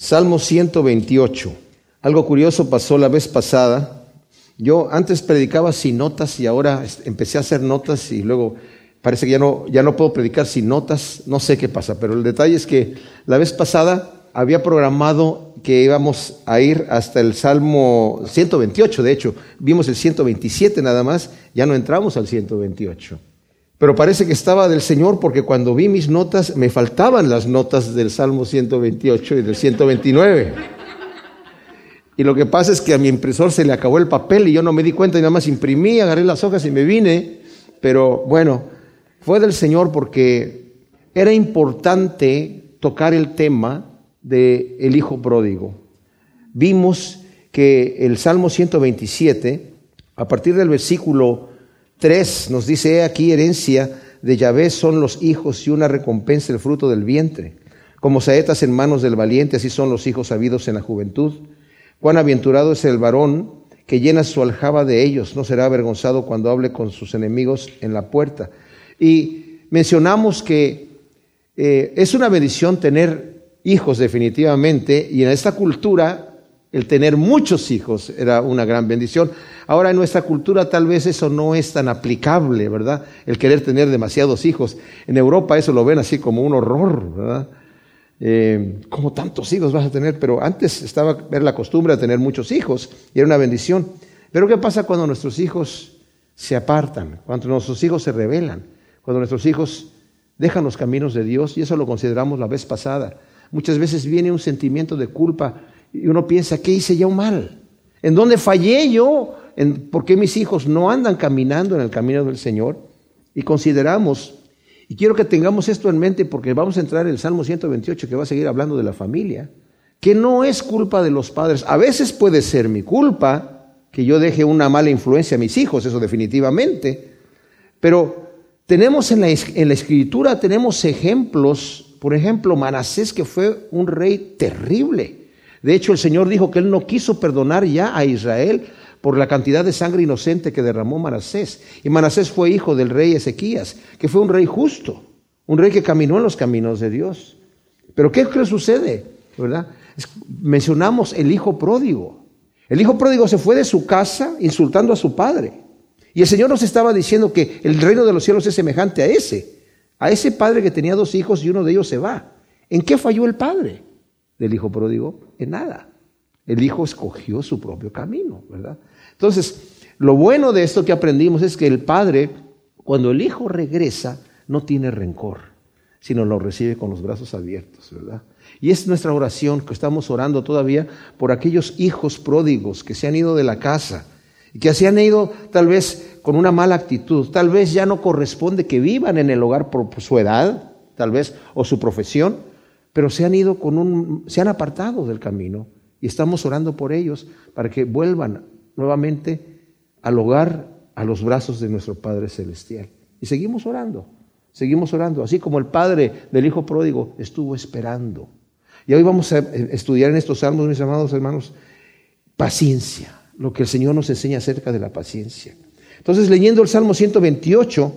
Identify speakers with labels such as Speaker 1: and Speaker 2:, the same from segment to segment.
Speaker 1: Salmo 128. Algo curioso pasó la vez pasada. Yo antes predicaba sin notas y ahora empecé a hacer notas y luego parece que ya no, ya no puedo predicar sin notas. No sé qué pasa, pero el detalle es que la vez pasada había programado que íbamos a ir hasta el Salmo 128, de hecho, vimos el 127 nada más, ya no entramos al 128. Pero parece que estaba del Señor porque cuando vi mis notas me faltaban las notas del Salmo 128 y del 129. Y lo que pasa es que a mi impresor se le acabó el papel y yo no me di cuenta y nada más imprimí, agarré las hojas y me vine. Pero bueno, fue del Señor porque era importante tocar el tema del el hijo pródigo. Vimos que el Salmo 127, a partir del versículo 3 nos dice, aquí herencia de Yahvé son los hijos y una recompensa el fruto del vientre. Como saetas en manos del valiente, así son los hijos habidos en la juventud. Cuán aventurado es el varón que llena su aljaba de ellos, no será avergonzado cuando hable con sus enemigos en la puerta. Y mencionamos que eh, es una bendición tener hijos definitivamente, y en esta cultura el tener muchos hijos era una gran bendición. Ahora en nuestra cultura tal vez eso no es tan aplicable, ¿verdad? El querer tener demasiados hijos. En Europa eso lo ven así como un horror, ¿verdad? Eh, tantos hijos vas a tener, pero antes estaba ver la costumbre de tener muchos hijos y era una bendición. Pero ¿qué pasa cuando nuestros hijos se apartan, cuando nuestros hijos se rebelan, cuando nuestros hijos dejan los caminos de Dios? Y eso lo consideramos la vez pasada. Muchas veces viene un sentimiento de culpa y uno piensa, ¿qué hice yo mal? ¿En dónde fallé yo? ¿En ¿Por qué mis hijos no andan caminando en el camino del Señor? Y consideramos, y quiero que tengamos esto en mente porque vamos a entrar en el Salmo 128 que va a seguir hablando de la familia, que no es culpa de los padres. A veces puede ser mi culpa que yo deje una mala influencia a mis hijos, eso definitivamente. Pero tenemos en la, en la escritura, tenemos ejemplos, por ejemplo, Manasés que fue un rey terrible de hecho, el Señor dijo que Él no quiso perdonar ya a Israel por la cantidad de sangre inocente que derramó Manasés. Y Manasés fue hijo del rey Ezequías, que fue un rey justo, un rey que caminó en los caminos de Dios. Pero ¿qué, qué sucede? ¿Verdad? mencionamos el hijo pródigo. El hijo pródigo se fue de su casa insultando a su padre. Y el Señor nos estaba diciendo que el reino de los cielos es semejante a ese, a ese padre que tenía dos hijos y uno de ellos se va. ¿En qué falló el padre? Del hijo pródigo? En nada. El hijo escogió su propio camino, ¿verdad? Entonces, lo bueno de esto que aprendimos es que el padre, cuando el hijo regresa, no tiene rencor, sino lo recibe con los brazos abiertos, ¿verdad? Y es nuestra oración que estamos orando todavía por aquellos hijos pródigos que se han ido de la casa y que se han ido tal vez con una mala actitud, tal vez ya no corresponde que vivan en el hogar por su edad, tal vez, o su profesión, pero se han ido con un, se han apartado del camino y estamos orando por ellos para que vuelvan nuevamente al hogar, a los brazos de nuestro Padre Celestial. Y seguimos orando, seguimos orando, así como el Padre del Hijo Pródigo estuvo esperando. Y hoy vamos a estudiar en estos salmos, mis amados hermanos, paciencia, lo que el Señor nos enseña acerca de la paciencia. Entonces, leyendo el Salmo 128,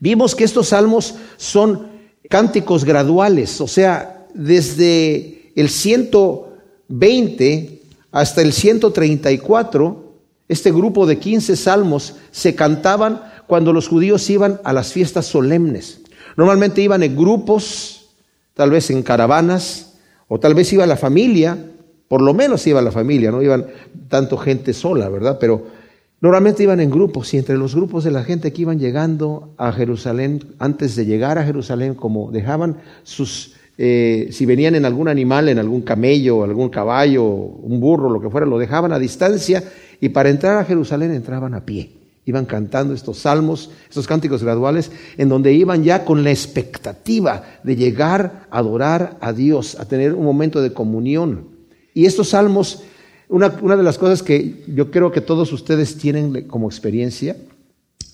Speaker 1: vimos que estos salmos son cánticos graduales, o sea, desde el 120 hasta el 134, este grupo de 15 salmos se cantaban cuando los judíos iban a las fiestas solemnes. Normalmente iban en grupos, tal vez en caravanas, o tal vez iba la familia, por lo menos iba la familia, no iban tanto gente sola, ¿verdad? Pero normalmente iban en grupos y entre los grupos de la gente que iban llegando a Jerusalén, antes de llegar a Jerusalén, como dejaban sus eh, si venían en algún animal, en algún camello, algún caballo, un burro, lo que fuera, lo dejaban a distancia y para entrar a Jerusalén entraban a pie. Iban cantando estos salmos, estos cánticos graduales, en donde iban ya con la expectativa de llegar a adorar a Dios, a tener un momento de comunión. Y estos salmos, una, una de las cosas que yo creo que todos ustedes tienen como experiencia,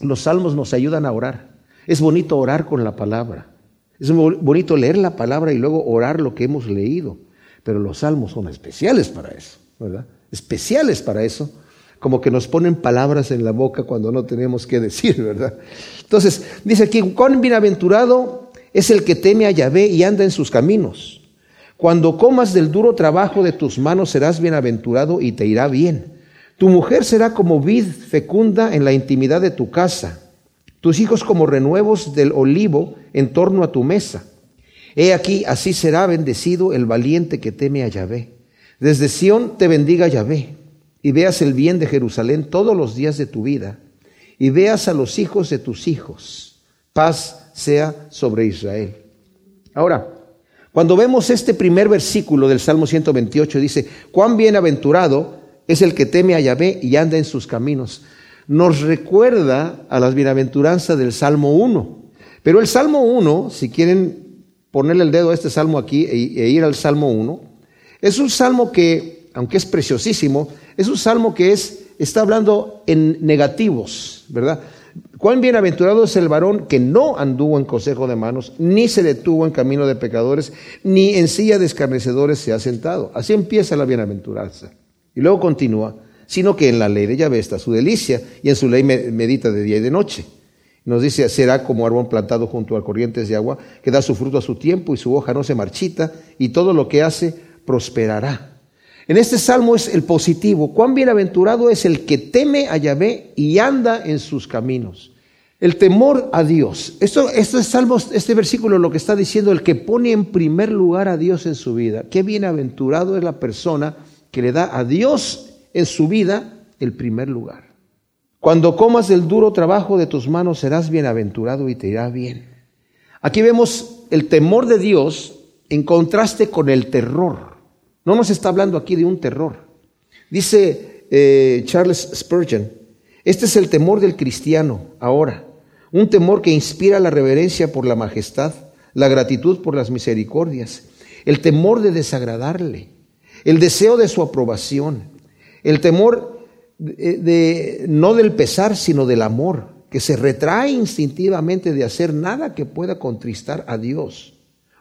Speaker 1: los salmos nos ayudan a orar. Es bonito orar con la palabra. Es bonito leer la palabra y luego orar lo que hemos leído, pero los salmos son especiales para eso, ¿verdad? Especiales para eso, como que nos ponen palabras en la boca cuando no tenemos que decir, ¿verdad? Entonces, dice aquí, cuán bienaventurado es el que teme a Yahvé y anda en sus caminos. Cuando comas del duro trabajo de tus manos serás bienaventurado y te irá bien. Tu mujer será como vid fecunda en la intimidad de tu casa, tus hijos como renuevos del olivo en torno a tu mesa. He aquí, así será bendecido el valiente que teme a Yahvé. Desde Sión te bendiga Yahvé, y veas el bien de Jerusalén todos los días de tu vida, y veas a los hijos de tus hijos. Paz sea sobre Israel. Ahora, cuando vemos este primer versículo del Salmo 128, dice, cuán bienaventurado es el que teme a Yahvé y anda en sus caminos. Nos recuerda a las bienaventuranzas del Salmo 1. Pero el Salmo 1, si quieren ponerle el dedo a este salmo aquí e, e ir al Salmo 1, es un salmo que, aunque es preciosísimo, es un salmo que es, está hablando en negativos, ¿verdad? Cuán bienaventurado es el varón que no anduvo en consejo de manos, ni se detuvo en camino de pecadores, ni en silla de escarnecedores se ha sentado. Así empieza la bienaventuranza. Y luego continúa, sino que en la ley de Yahvé está su delicia, y en su ley medita de día y de noche. Nos dice, será como árbol plantado junto a corrientes de agua, que da su fruto a su tiempo y su hoja no se marchita, y todo lo que hace prosperará. En este salmo es el positivo. Cuán bienaventurado es el que teme a Yahvé y anda en sus caminos. El temor a Dios. Esto, esto es este versículo lo que está diciendo, el que pone en primer lugar a Dios en su vida. Qué bienaventurado es la persona que le da a Dios en su vida el primer lugar. Cuando comas el duro trabajo de tus manos serás bienaventurado y te irá bien. Aquí vemos el temor de Dios en contraste con el terror. No nos está hablando aquí de un terror. Dice eh, Charles Spurgeon, este es el temor del cristiano ahora, un temor que inspira la reverencia por la majestad, la gratitud por las misericordias, el temor de desagradarle, el deseo de su aprobación, el temor de, no del pesar, sino del amor, que se retrae instintivamente de hacer nada que pueda contristar a Dios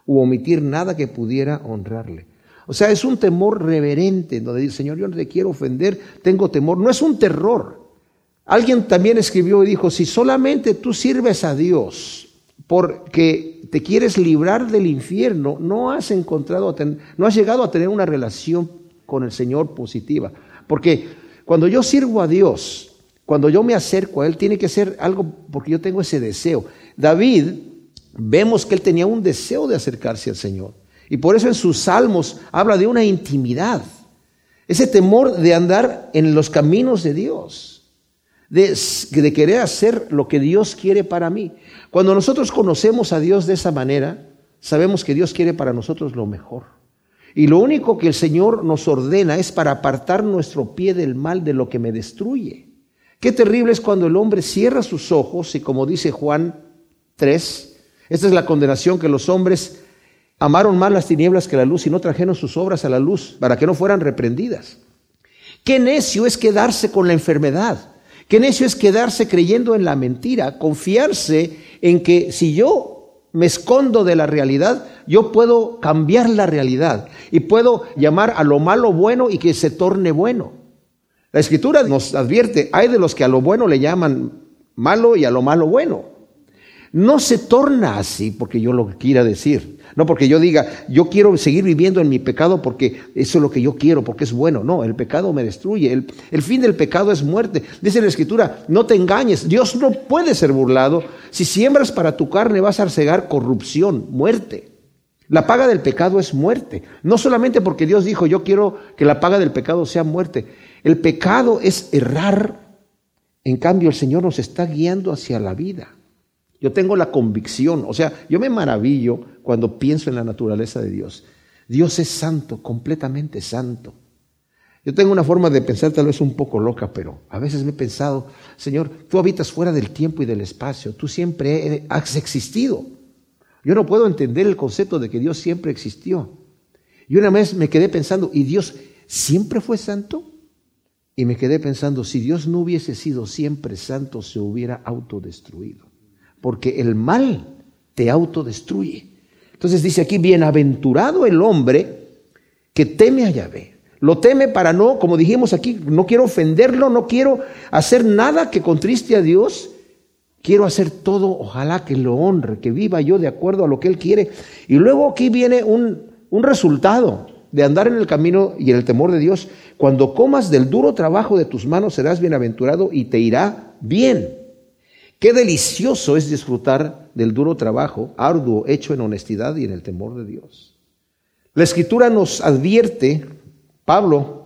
Speaker 1: u omitir nada que pudiera honrarle. O sea, es un temor reverente, donde dice, Señor, yo no te quiero ofender, tengo temor. No es un terror. Alguien también escribió y dijo, si solamente tú sirves a Dios porque te quieres librar del infierno, no has encontrado, no has llegado a tener una relación con el Señor positiva. Porque cuando yo sirvo a Dios, cuando yo me acerco a Él, tiene que ser algo porque yo tengo ese deseo. David, vemos que él tenía un deseo de acercarse al Señor. Y por eso en sus salmos habla de una intimidad, ese temor de andar en los caminos de Dios, de, de, querer hacer lo que Dios quiere para mí. Cuando nosotros conocemos a Dios de esa manera, sabemos que Dios quiere para nosotros lo mejor. Y lo único que el Señor nos ordena es para apartar nuestro pie del mal de lo que me destruye. Qué terrible es cuando el hombre cierra sus ojos y como dice Juan 3, esta es la condenación que los hombres Amaron más las tinieblas que la luz y no trajeron sus obras a la luz para que no fueran reprendidas. Qué necio es quedarse con la enfermedad. Qué necio es quedarse creyendo en la mentira, confiarse en que si yo me escondo de la realidad, yo puedo cambiar la realidad y puedo llamar a lo malo bueno y que se torne bueno. La escritura nos advierte, hay de los que a lo bueno le llaman malo y a lo malo bueno. No se torna así porque yo lo quiera decir. No porque yo diga, yo quiero seguir viviendo en mi pecado porque eso es lo que yo quiero, porque es bueno. No, el pecado me destruye. El, fin del pecado es muerte. Dice la Escritura, no te engañes. Dios no puede ser burlado. Si siembras para tu carne vas a cegar corrupción, muerte. La paga del pecado es muerte. No solamente porque Dios dijo, yo quiero que la paga del pecado sea muerte. El pecado es errar. En cambio, el Señor nos está guiando hacia la vida. Yo tengo la convicción, o sea, yo me maravillo cuando pienso en la naturaleza de Dios. Dios es santo, completamente santo. Yo tengo una forma de pensar tal vez un poco loca, pero a veces me he pensado, Señor, tú habitas fuera del tiempo y del espacio, tú siempre has existido. Yo no puedo entender el concepto de que Dios siempre existió. Y una vez me quedé pensando, ¿y Dios siempre fue santo? Y me quedé pensando, si Dios no hubiese sido siempre santo, se hubiera autodestruido porque el mal te autodestruye. Entonces dice aquí, bienaventurado el hombre que teme a Yahvé. Lo teme para no, como dijimos aquí, no quiero ofenderlo, no quiero hacer nada que contriste a Dios. Quiero hacer todo, ojalá que lo honre, que viva yo de acuerdo a lo que Él quiere. Y luego aquí viene un un resultado de andar en el camino y en el temor de Dios. Cuando comas del duro trabajo de tus manos serás bienaventurado y te irá bien. Qué delicioso es disfrutar del duro trabajo arduo hecho en honestidad y en el temor de Dios. La escritura nos advierte, Pablo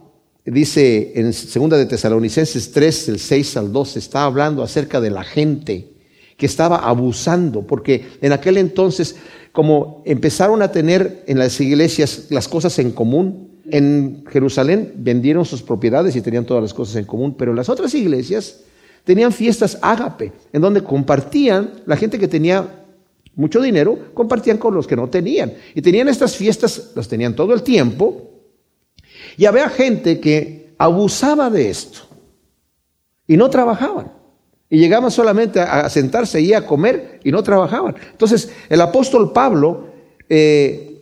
Speaker 1: dice en 2 de Tesalonicenses 3, el 6 al 12, está hablando acerca de la gente que estaba abusando, porque en aquel entonces, como empezaron a tener en las iglesias las cosas en común, en Jerusalén vendieron sus propiedades y tenían todas las cosas en común, pero las otras iglesias tenían fiestas ágape, en donde compartían, la gente que tenía mucho dinero, compartían con los que no tenían. Y tenían estas fiestas, las tenían todo el tiempo, y había gente que abusaba de esto y no trabajaban. Y llegaban solamente a sentarse y a comer y no trabajaban. Entonces, el apóstol Pablo, eh,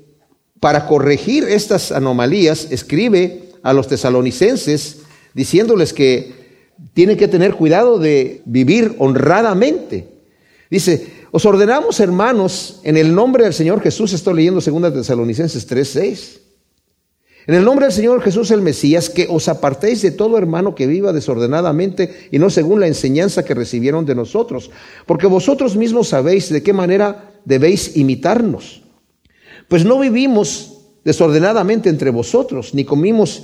Speaker 1: para corregir estas anomalías, escribe a los tesalonicenses diciéndoles que tienen que tener cuidado de vivir honradamente. Dice, os ordenamos, hermanos, en el nombre del Señor Jesús, estoy leyendo 2 Tesalonicenses 3:6 en el nombre del Señor Jesús el Mesías, que os apartéis de todo hermano que viva desordenadamente y no según la enseñanza que recibieron de nosotros, porque vosotros mismos sabéis de qué manera debéis imitarnos. Pues no vivimos desordenadamente entre vosotros, ni comimos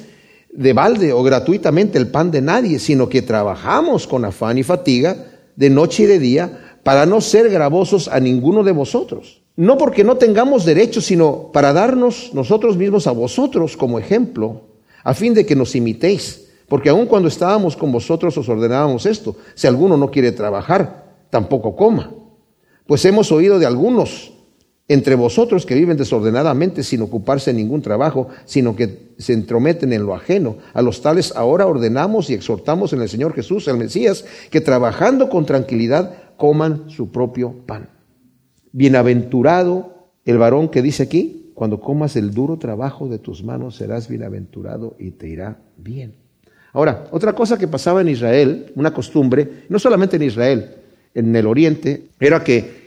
Speaker 1: de balde o gratuitamente el pan de nadie, sino que trabajamos con afán y fatiga de noche y de día para no ser gravosos a ninguno de vosotros no porque no tengamos derecho, sino para darnos nosotros mismos a vosotros como ejemplo, a fin de que nos imitéis. Porque aun cuando estábamos con vosotros os ordenábamos esto, si alguno no quiere trabajar, tampoco coma. Pues hemos oído de algunos entre vosotros que viven desordenadamente sin ocuparse de ningún trabajo, sino que se entrometen en lo ajeno. A los tales ahora ordenamos y exhortamos en el Señor Jesús, el Mesías, que trabajando con tranquilidad coman su propio pan. Bienaventurado el varón que dice aquí, cuando comas el duro trabajo de tus manos serás bienaventurado y te irá bien. Ahora, otra cosa que pasaba en Israel, una costumbre, no solamente en Israel, en el oriente, era que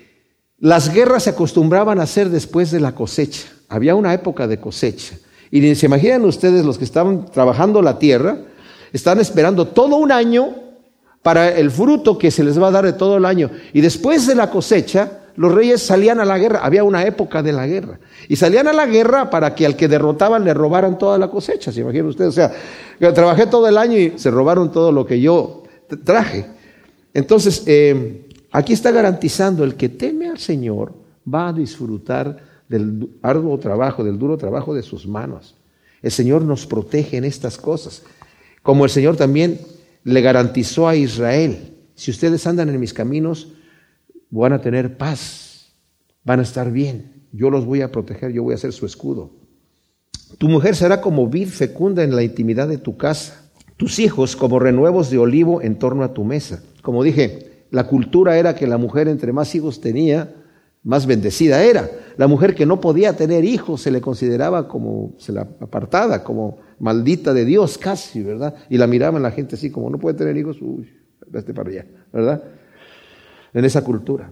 Speaker 1: las guerras se acostumbraban a hacer después de la cosecha. Había una época de cosecha. Y se imaginan ustedes los que estaban trabajando la tierra, están esperando todo un año para el fruto que se les va a dar de todo el año. Y después de la cosecha, los reyes salían a la guerra, había una época de la guerra, y salían a la guerra para que al que derrotaban le robaran toda la cosecha, ¿se imaginan ustedes? O sea, trabajé todo el año y se robaron todo lo que yo traje. Entonces, eh, aquí está garantizando, el que teme al Señor va a disfrutar del arduo trabajo, del duro trabajo de sus manos. El Señor nos protege en estas cosas, como el Señor también le garantizó a Israel, si ustedes andan en mis caminos, van a tener paz, van a estar bien, yo los voy a proteger, yo voy a ser su escudo. Tu mujer será como vid fecunda en la intimidad de tu casa, tus hijos como renuevos de olivo en torno a tu mesa. Como dije, la cultura era que la mujer entre más hijos tenía, más bendecida era. La mujer que no podía tener hijos se le consideraba como se la apartada, como maldita de Dios casi, ¿verdad? Y la miraban la gente así como no puede tener hijos, uy, vete para allá, ¿verdad? En esa cultura.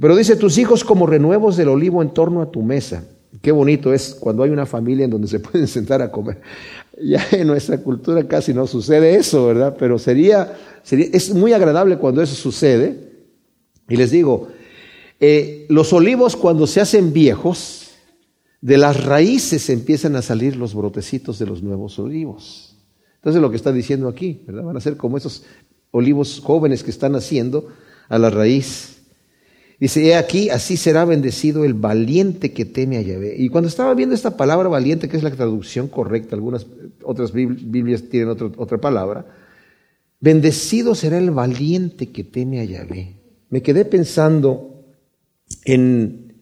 Speaker 1: Pero dice, tus hijos como renuevos del olivo en torno a tu mesa. Qué bonito es cuando hay una familia en donde se pueden sentar a comer. Ya en nuestra cultura casi no sucede eso, ¿verdad? Pero sería, sería es muy agradable cuando eso sucede. Y les digo, eh, los olivos cuando se hacen viejos, de las raíces empiezan a salir los brotecitos de los nuevos olivos. Entonces lo que está diciendo aquí, ¿verdad? Van a ser como esos olivos jóvenes que están haciendo a la raíz. Dice, he aquí, así será bendecido el valiente que teme a Yahvé. Y cuando estaba viendo esta palabra valiente, que es la traducción correcta, algunas otras Biblias tienen otra palabra, bendecido será el valiente que teme a Yahvé. Me quedé pensando en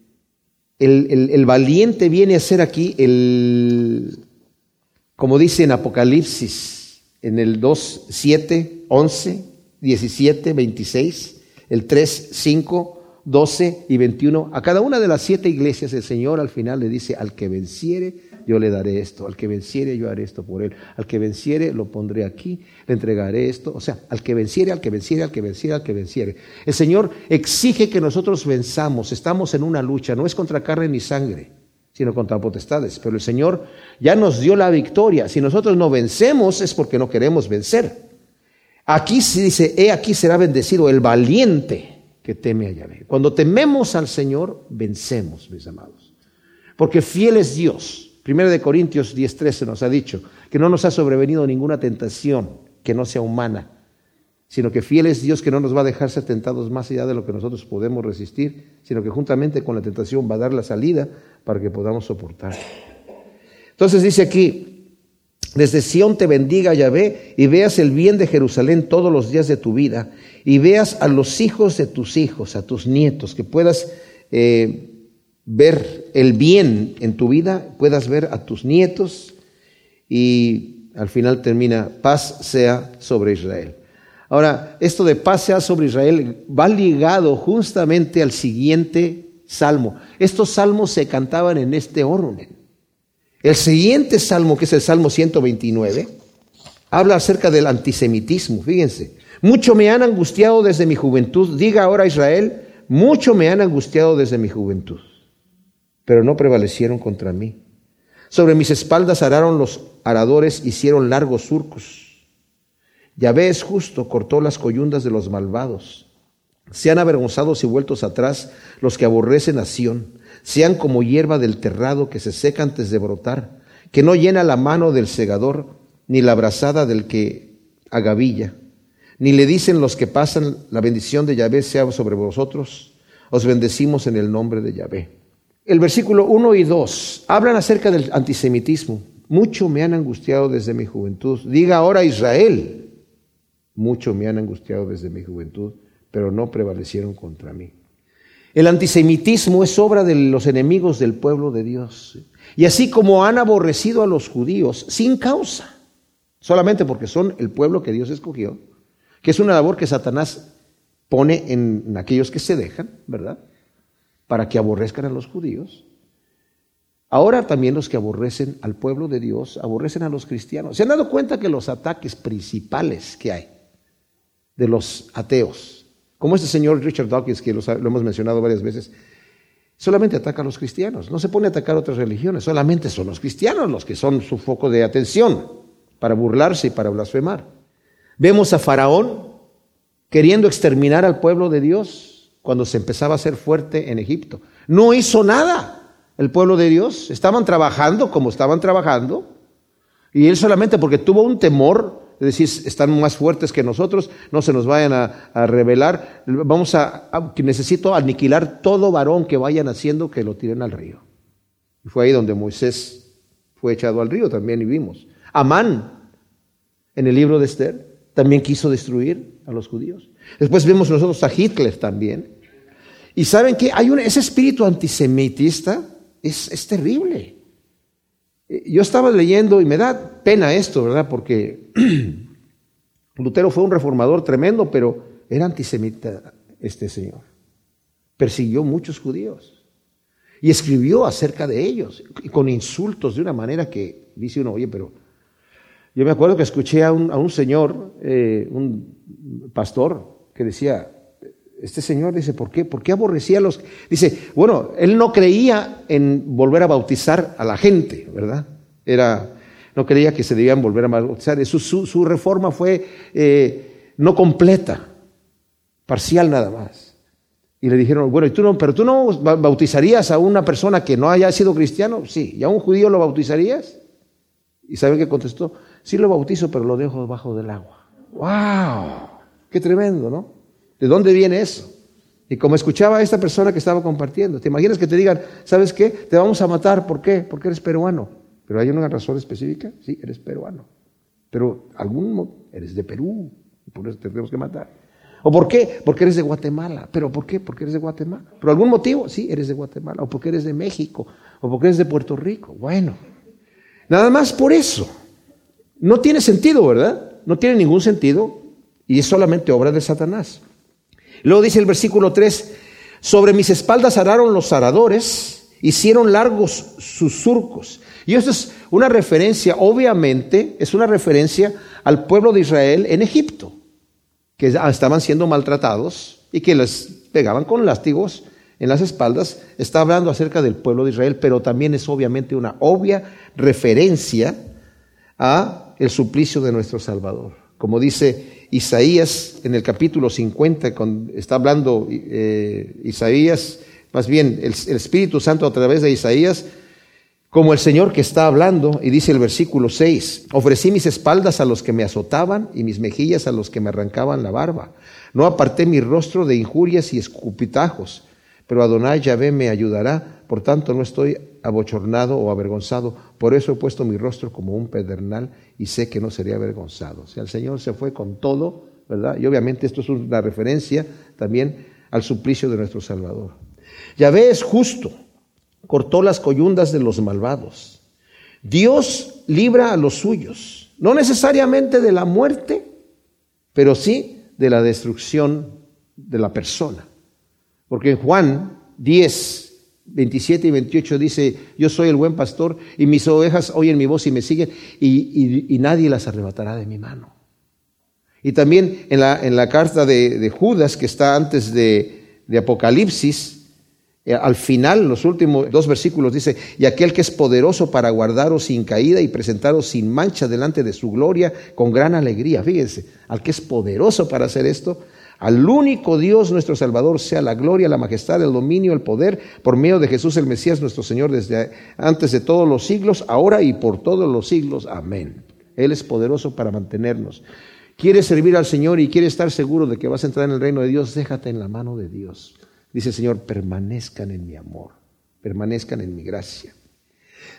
Speaker 1: el, el valiente viene a ser aquí el, como dice en Apocalipsis, en el 2, 7, 11, 17, 26 el 3, 5, 12 y 21. A cada una de las siete iglesias el Señor al final le dice, al que venciere, yo le daré esto, al que venciere, yo haré esto por él, al que venciere, lo pondré aquí, le entregaré esto, o sea, al que venciere, al que venciere, al que venciere, al que venciere. El Señor exige que nosotros venzamos, estamos en una lucha, no es contra carne ni sangre, sino contra potestades. Pero el Señor ya nos dio la victoria. Si nosotros no vencemos es porque no queremos vencer. Aquí se dice, he aquí será bendecido el valiente que teme a Yahvé. Cuando tememos al Señor, vencemos, mis amados. Porque fiel es Dios. Primero de Corintios 10:13 nos ha dicho que no nos ha sobrevenido ninguna tentación que no sea humana, sino que fiel es Dios que no nos va a dejar ser tentados más allá de lo que nosotros podemos resistir, sino que juntamente con la tentación va a dar la salida para que podamos soportar. Entonces dice aquí, desde Sión te bendiga Yahvé y veas el bien de Jerusalén todos los días de tu vida y veas a los hijos de tus hijos, a tus nietos, que puedas eh, ver el bien en tu vida, puedas ver a tus nietos y al final termina, paz sea sobre Israel. Ahora, esto de paz sea sobre Israel va ligado justamente al siguiente salmo. Estos salmos se cantaban en este orden. El siguiente salmo, que es el Salmo 129, habla acerca del antisemitismo. Fíjense, mucho me han angustiado desde mi juventud. Diga ahora Israel, mucho me han angustiado desde mi juventud, pero no prevalecieron contra mí. Sobre mis espaldas araron los aradores, hicieron largos surcos. Yahvé es justo, cortó las coyundas de los malvados. Sean avergonzados y vueltos atrás los que aborrecen a Sión. Sean como hierba del terrado que se seca antes de brotar, que no llena la mano del segador, ni la brazada del que agavilla. Ni le dicen los que pasan, la bendición de Yahvé sea sobre vosotros. Os bendecimos en el nombre de Yahvé. El versículo 1 y 2 hablan acerca del antisemitismo. Mucho me han angustiado desde mi juventud. Diga ahora Israel, mucho me han angustiado desde mi juventud, pero no prevalecieron contra mí. El antisemitismo es obra de los enemigos del pueblo de Dios. Y así como han aborrecido a los judíos sin causa, solamente porque son el pueblo que Dios escogió, que es una labor que Satanás pone en aquellos que se dejan, ¿verdad? Para que aborrezcan a los judíos. Ahora también los que aborrecen al pueblo de Dios aborrecen a los cristianos. ¿Se han dado cuenta que los ataques principales que hay de los ateos. Como este señor Richard Dawkins, que lo, hemos mencionado varias veces, solamente ataca a los cristianos, no se pone a atacar a otras religiones, solamente son los cristianos los que son su foco de atención para burlarse y para blasfemar. Vemos a Faraón queriendo exterminar al pueblo de Dios cuando se empezaba a ser fuerte en Egipto. No hizo nada el pueblo de Dios, estaban trabajando como estaban trabajando, y él solamente porque tuvo un temor es decir, están más fuertes que nosotros, no se nos vayan a, revelar. Vamos a, necesito aniquilar todo varón que vayan haciendo que lo tiren al río. Y fue ahí donde Moisés fue echado al río también y vimos. Amán, en el libro de Esther, también quiso destruir a los judíos. Después vemos nosotros a Hitler también. Y saben que hay un, ese espíritu antisemitista es, es terrible. Yo estaba leyendo y me da pena esto, ¿verdad? Porque Lutero fue un reformador tremendo, pero era antisemita este señor. Persiguió muchos judíos y escribió acerca de ellos y con insultos de una manera que dice uno, oye, pero yo me acuerdo que escuché a un, señor, eh, un pastor, que decía, este señor dice, ¿por qué? ¿Por qué aborrecía a los...? Dice, bueno, él no creía en volver a bautizar a la gente, ¿verdad? Era, no creía que se debían volver a bautizar. Su, su, reforma fue eh, no completa, parcial nada más. Y le dijeron, bueno, ¿y tú no, pero tú no bautizarías a una persona que no haya sido cristiano? Sí, ¿y a un judío lo bautizarías? ¿Y saben qué contestó? Sí lo bautizo, pero lo dejo debajo del agua. ¡Wow! Qué tremendo, ¿no? ¿De dónde viene eso? Y como escuchaba a esta persona que estaba compartiendo, ¿te imaginas que te digan, ¿sabes qué? Te vamos a matar, ¿por qué? Porque eres peruano. Pero hay una razón específica, sí, eres peruano. Pero algún eres de Perú, por eso te tenemos que matar. ¿O por qué? Porque eres de Guatemala. ¿Pero por qué? Porque eres de Guatemala. ¿Por algún motivo? Sí, eres de Guatemala. ¿O porque eres de México? ¿O porque eres de Puerto Rico? Bueno, nada más por eso. No tiene sentido, ¿verdad? No tiene ningún sentido y es solamente obra de Satanás. Luego dice el versículo 3, sobre mis espaldas araron los aradores, hicieron largos sus surcos. Y eso es una referencia, obviamente, es una referencia al pueblo de Israel en Egipto, que estaban siendo maltratados y que les pegaban con lástigos en las espaldas, está hablando acerca del pueblo de Israel, pero también es obviamente una obvia referencia a el suplicio de nuestro Salvador. Como dice Isaías en el capítulo 50, está hablando eh, Isaías, más bien el, el Espíritu Santo a través de Isaías, como el Señor que está hablando, y dice el versículo 6, ofrecí mis espaldas a los que me azotaban y mis mejillas a los que me arrancaban la barba. No aparté mi rostro de injurias y escupitajos, pero Adonai Yahvé me ayudará, por tanto no estoy abochornado o avergonzado, por eso he puesto mi rostro como un pedernal y sé que no sería avergonzado. O sea, el Señor se fue con todo, ¿verdad? Y obviamente esto es una referencia también al suplicio de nuestro Salvador. Yahvé es justo cortó las coyundas de los malvados. Dios libra a los suyos, no necesariamente de la muerte, pero sí de la destrucción de la persona. Porque en Juan 10, 27 y 28 dice, yo soy el buen pastor y mis ovejas oyen mi voz y me siguen y, nadie las arrebatará de mi mano. Y también en la, en la carta de, Judas, que está antes de, de Apocalipsis, eh, al final, los últimos dos versículos dice, y aquel que es poderoso para guardaros sin caída y presentaros sin mancha delante de su gloria con gran alegría. Fíjense, al que es poderoso para hacer esto, al único Dios nuestro Salvador sea la gloria, la majestad, el dominio, el poder, por medio de Jesús el Mesías nuestro Señor desde antes de todos los siglos, ahora y por todos los siglos. Amén. Él es poderoso para mantenernos. ¿Quieres servir al Señor y quieres estar seguro de que vas a entrar en el reino de Dios? Déjate en la mano de Dios. Dice el Señor, permanezcan en mi amor, permanezcan en mi gracia.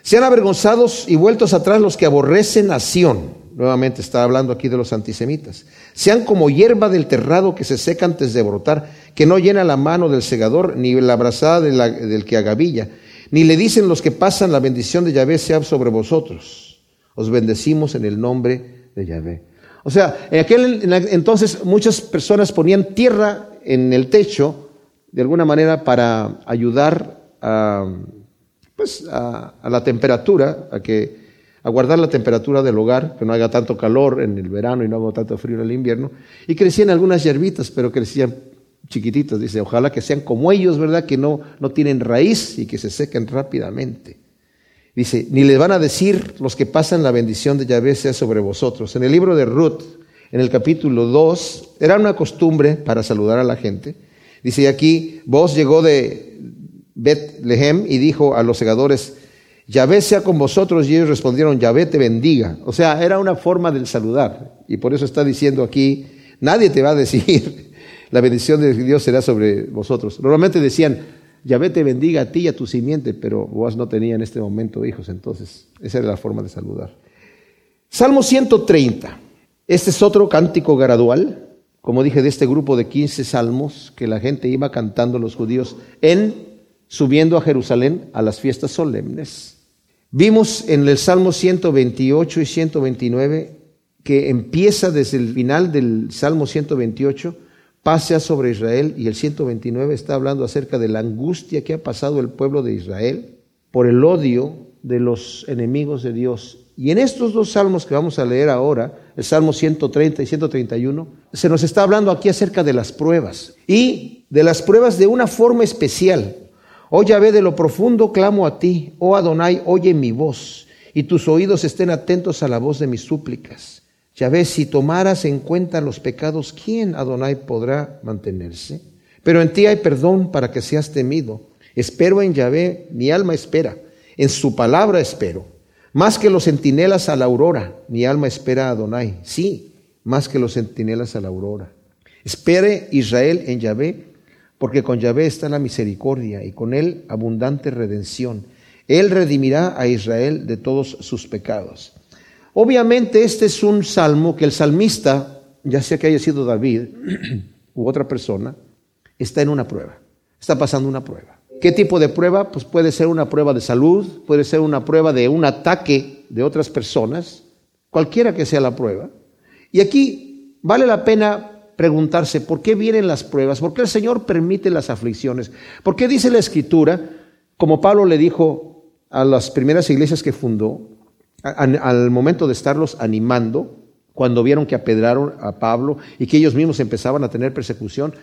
Speaker 1: Sean avergonzados y vueltos atrás los que aborrecen nación. Nuevamente está hablando aquí de los antisemitas. Sean como hierba del terrado que se seca antes de brotar, que no llena la mano del segador, ni la abrazada del que agavilla. Ni le dicen los que pasan, la bendición de Yahvé sea sobre vosotros. Os bendecimos en el nombre de Yahvé. O sea, en aquel entonces muchas personas ponían tierra en el techo de alguna manera para ayudar a, pues, a, la temperatura, a, que, a guardar la temperatura del hogar, que no haga tanto calor en el verano y no haga tanto frío en el invierno. Y crecían algunas hierbitas, pero crecían chiquititas. Dice, ojalá que sean como ellos, ¿verdad? Que no, no tienen raíz y que se sequen rápidamente. Dice, ni les van a decir los que pasan la bendición de Yahvé sea sobre vosotros. En el libro de Ruth, en el capítulo 2, era una costumbre para saludar a la gente Dice aquí, vos llegó de Bethlehem y dijo a los segadores, Yahvé sea con vosotros, y ellos respondieron, Yahvé te bendiga. O sea, era una forma de saludar. Y por eso está diciendo aquí, nadie te va a decir, la bendición de Dios será sobre vosotros. Normalmente decían, Yahvé te bendiga a ti y a tu simiente, pero vos no tenía en este momento hijos, entonces esa era la forma de saludar. Salmo 130. Este es otro cántico gradual como dije, de este grupo de 15 salmos que la gente iba cantando los judíos en subiendo a Jerusalén a las fiestas solemnes. Vimos en el Salmo 128 y 129 que empieza desde el final del Salmo 128, pase sobre Israel, y el 129 está hablando acerca de la angustia que ha pasado el pueblo de Israel por el odio de los enemigos de Dios y en estos dos salmos que vamos a leer ahora, el Salmo 130 y 131, se nos está hablando aquí acerca de las pruebas y de las pruebas de una forma especial. Oh Yahvé, de lo profundo clamo a ti, oh Adonai, oye mi voz, y tus oídos estén atentos a la voz de mis súplicas. Yahvé, si tomaras en cuenta los pecados, ¿quién, Adonai, podrá mantenerse? Pero en ti hay perdón para que seas temido. Espero en Yahvé, mi alma espera, en su palabra espero. Más que los centinelas a la aurora, mi alma espera a Adonai. Sí, más que los centinelas a la aurora. Espere Israel en Yahvé, porque con Yahvé está la misericordia y con él abundante redención. Él redimirá a Israel de todos sus pecados. Obviamente este es un salmo que el salmista, ya sea que haya sido David u otra persona, está en una prueba, está pasando una prueba. ¿Qué tipo de prueba? Pues puede ser una prueba de salud, puede ser una prueba de un ataque de otras personas, cualquiera que sea la prueba. Y aquí vale la pena preguntarse por qué vienen las pruebas, por qué el Señor permite las aflicciones, por qué dice la Escritura, como Pablo le dijo a las primeras iglesias que fundó, al momento de estarlos animando, cuando vieron que apedraron a Pablo y que ellos mismos empezaban a tener persecución,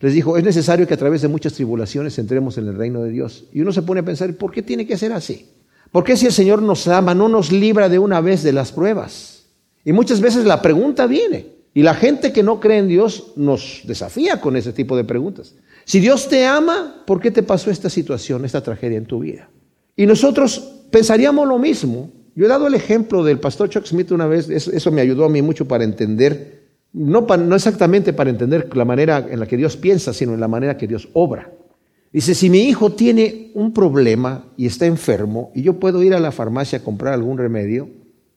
Speaker 1: Les dijo, es necesario que a través de muchas tribulaciones entremos en el reino de Dios. Y uno se pone a pensar, ¿por qué tiene que ser así? ¿Por qué si el Señor nos ama, no nos libra de una vez de las pruebas? Y muchas veces la pregunta viene. Y la gente que no cree en Dios nos desafía con ese tipo de preguntas. Si Dios te ama, ¿por qué te pasó esta situación, esta tragedia en tu vida? Y nosotros pensaríamos lo mismo. Yo he dado el ejemplo del pastor Chuck Smith una vez, eso, me ayudó a mí mucho para entender, no, exactamente para entender la manera en la que Dios piensa, sino en la manera que Dios obra. Dice, si mi hijo tiene un problema y está enfermo y yo puedo ir a la farmacia a comprar algún remedio,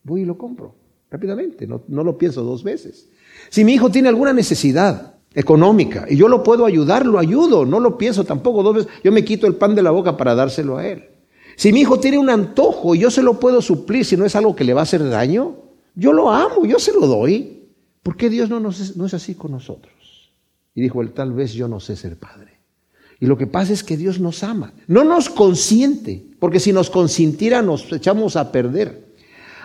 Speaker 1: voy y lo compro rápidamente, no lo pienso dos veces. Si mi hijo tiene alguna necesidad, económica y yo lo puedo ayudar, lo ayudo, no lo pienso tampoco dos veces, yo me quito el pan de la boca para dárselo a él. Si mi hijo tiene un antojo y yo se lo puedo suplir si no es algo que le va a hacer daño, yo lo amo, yo se lo doy. ¿Por qué Dios no, nos, no es así con nosotros? Y dijo él, tal vez yo no sé ser padre. Y lo que pasa es que Dios nos ama, no nos consiente, porque si nos consintiera nos echamos a perder.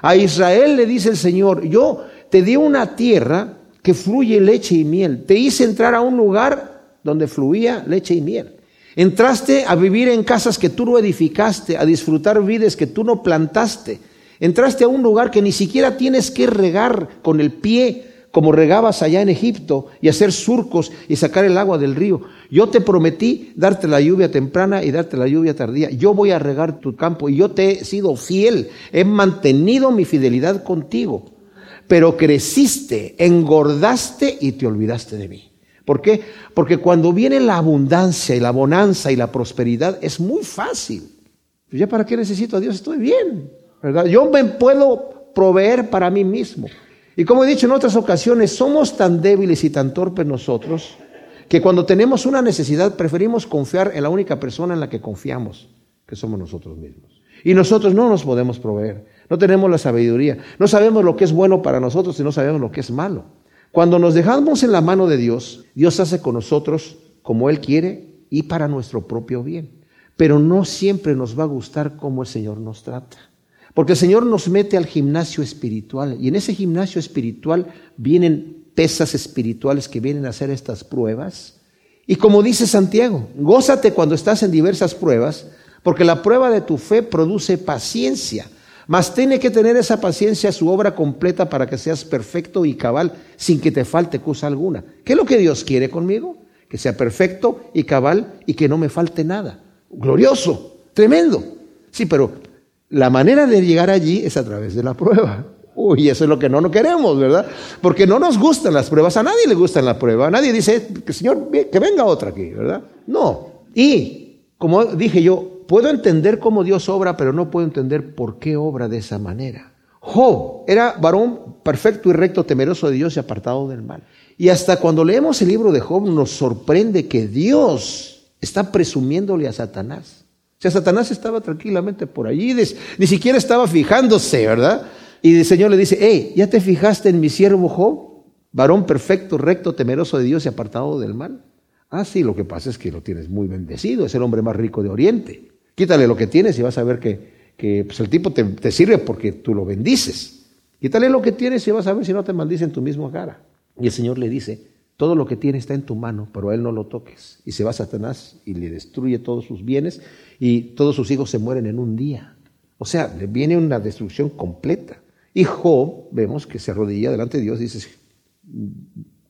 Speaker 1: A Israel le dice el Señor, yo te di una tierra que fluye leche y miel. Te hice entrar a un lugar donde fluía leche y miel. Entraste a vivir en casas que tú no edificaste, a disfrutar vides que tú no plantaste. Entraste a un lugar que ni siquiera tienes que regar con el pie como regabas allá en Egipto y hacer surcos y sacar el agua del río. Yo te prometí darte la lluvia temprana y darte la lluvia tardía. Yo voy a regar tu campo y yo te he sido fiel. He mantenido mi fidelidad contigo pero creciste, engordaste y te olvidaste de mí. ¿Por qué? Porque cuando viene la abundancia y la bonanza y la prosperidad es muy fácil. Pues ¿Ya para qué necesito a Dios? Estoy bien, ¿verdad? Yo me puedo proveer para mí mismo. Y como he dicho en otras ocasiones, somos tan débiles y tan torpes nosotros que cuando tenemos una necesidad preferimos confiar en la única persona en la que confiamos, que somos nosotros mismos. Y nosotros no nos podemos proveer. No tenemos la sabiduría. No sabemos lo que es bueno para nosotros y no sabemos lo que es malo. Cuando nos dejamos en la mano de Dios, Dios hace con nosotros como Él quiere y para nuestro propio bien. Pero no siempre nos va a gustar cómo el Señor nos trata. Porque el Señor nos mete al gimnasio espiritual y en ese gimnasio espiritual vienen pesas espirituales que vienen a hacer estas pruebas. Y como dice Santiago, gózate cuando estás en diversas pruebas, porque la prueba de tu fe produce paciencia. Mas tiene que tener esa paciencia, su obra completa para que seas perfecto y cabal sin que te falte cosa alguna. ¿Qué es lo que Dios quiere conmigo? Que sea perfecto y cabal y que no me falte nada. Glorioso, tremendo. Sí, pero la manera de llegar allí es a través de la prueba. Uy, eso es lo que no, no queremos, ¿verdad? Porque no nos gustan las pruebas, a nadie le gustan las pruebas, nadie dice, que Señor, que venga otra aquí, ¿verdad? No. Y, como dije yo, Puedo entender cómo Dios obra, pero no puedo entender por qué obra de esa manera. Job era varón perfecto y recto, temeroso de Dios y apartado del mal. Y hasta cuando leemos el libro de Job nos sorprende que Dios está presumiéndole a Satanás. O sea, Satanás estaba tranquilamente por allí, ni siquiera estaba fijándose, ¿verdad? Y el Señor le dice, hey, ¿ya te fijaste en mi siervo Job? Varón perfecto, recto, temeroso de Dios y apartado del mal. Ah, sí, lo que pasa es que lo tienes muy bendecido, es el hombre más rico de Oriente. Quítale lo que tienes y vas a ver que, pues el tipo te, sirve porque tú lo bendices. Quítale lo que tienes y vas a ver si no te maldice en tu misma cara. Y el Señor le dice, todo lo que tiene está en tu mano, pero a él no lo toques. Y se va Satanás y le destruye todos sus bienes y todos sus hijos se mueren en un día. O sea, le viene una destrucción completa. Y Job, vemos que se arrodilla delante de Dios y dice,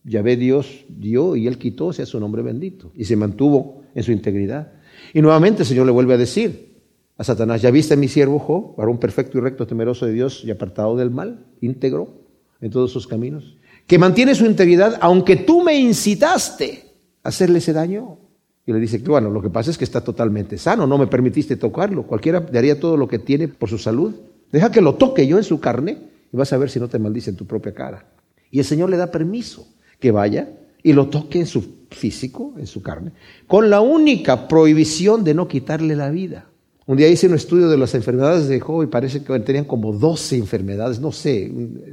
Speaker 1: ya ve Dios dio y él quitó, sea su nombre bendito. Y se mantuvo en su integridad. Y nuevamente el Señor le vuelve a decir a Satanás, ¿ya viste a mi siervo Job, varón perfecto y recto, temeroso de Dios y apartado del mal, íntegro en todos sus caminos? Que mantiene su integridad aunque tú me incitaste a hacerle ese daño. Y le dice bueno, lo que pasa es que está totalmente sano, no me permitiste tocarlo. Cualquiera daría todo lo que tiene por su salud. Deja que lo toque yo en su carne y vas a ver si no te maldice en tu propia cara. Y el Señor le da permiso que vaya y lo toque en su físico, en su carne, con la única prohibición de no quitarle la vida. Un día hice un estudio de las enfermedades de Job y parece que tenían como 12 enfermedades, no sé,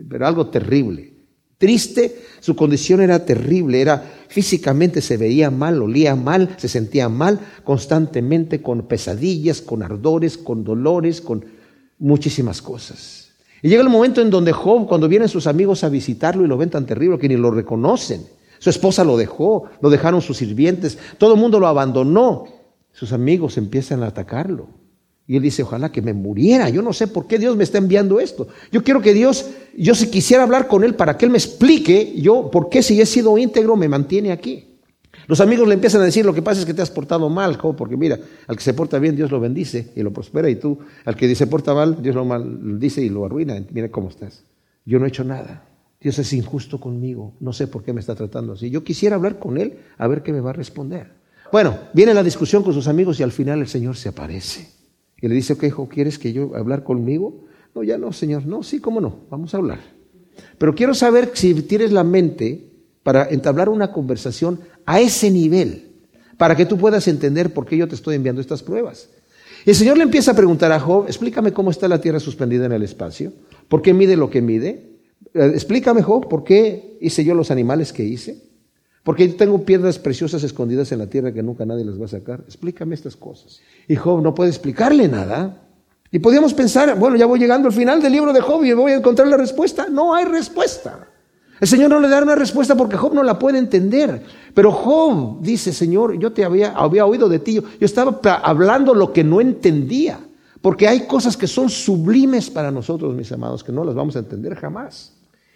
Speaker 1: pero algo terrible. Triste, su condición era terrible, era físicamente se veía mal, olía mal, se sentía mal constantemente con pesadillas, con ardores, con dolores, con muchísimas cosas. Y llega el momento en donde Job, cuando vienen sus amigos a visitarlo y lo ven tan terrible que ni lo reconocen, Su esposa lo dejó, lo dejaron sus sirvientes, todo el mundo lo abandonó. Sus amigos empiezan a atacarlo. Y él dice, ojalá que me muriera. Yo no sé por qué Dios me está enviando esto. Yo quiero que Dios, yo si quisiera hablar con él para que él me explique, yo, por qué si he sido íntegro me mantiene aquí. Los amigos le empiezan a decir, lo que pasa es que te has portado mal, porque mira, al que se porta bien Dios lo bendice y lo prospera, y tú, al que se porta mal, Dios lo maldice y lo arruina. Mira cómo estás. Yo no he hecho nada. Dios es injusto conmigo. No sé por qué me está tratando así. Yo quisiera hablar con él a ver qué me va a responder. Bueno, viene la discusión con sus amigos y al final el Señor se aparece. Y le dice, ok, hijo, ¿quieres que yo hablar conmigo? No, ya no, Señor. No, sí, cómo no. Vamos a hablar. Pero quiero saber si tienes la mente para entablar una conversación a ese nivel, para que tú puedas entender por qué yo te estoy enviando estas pruebas. Y el Señor le empieza a preguntar a Job, explícame cómo está la tierra suspendida en el espacio, por qué mide lo que mide, explícame Job, por qué hice yo los animales que hice, porque yo tengo piedras preciosas escondidas en la tierra que nunca nadie las va a sacar, explícame estas cosas. Y Job no puede explicarle nada. Y podríamos pensar, bueno, ya voy llegando al final del libro de Job y voy a encontrar la respuesta. No hay respuesta. El Señor no le da una respuesta porque Job no la puede entender. Pero Job dice, Señor, yo te había, había oído de ti. Yo estaba hablando lo que no entendía. Porque hay cosas que son sublimes para nosotros, mis amados, que no las vamos a entender jamás.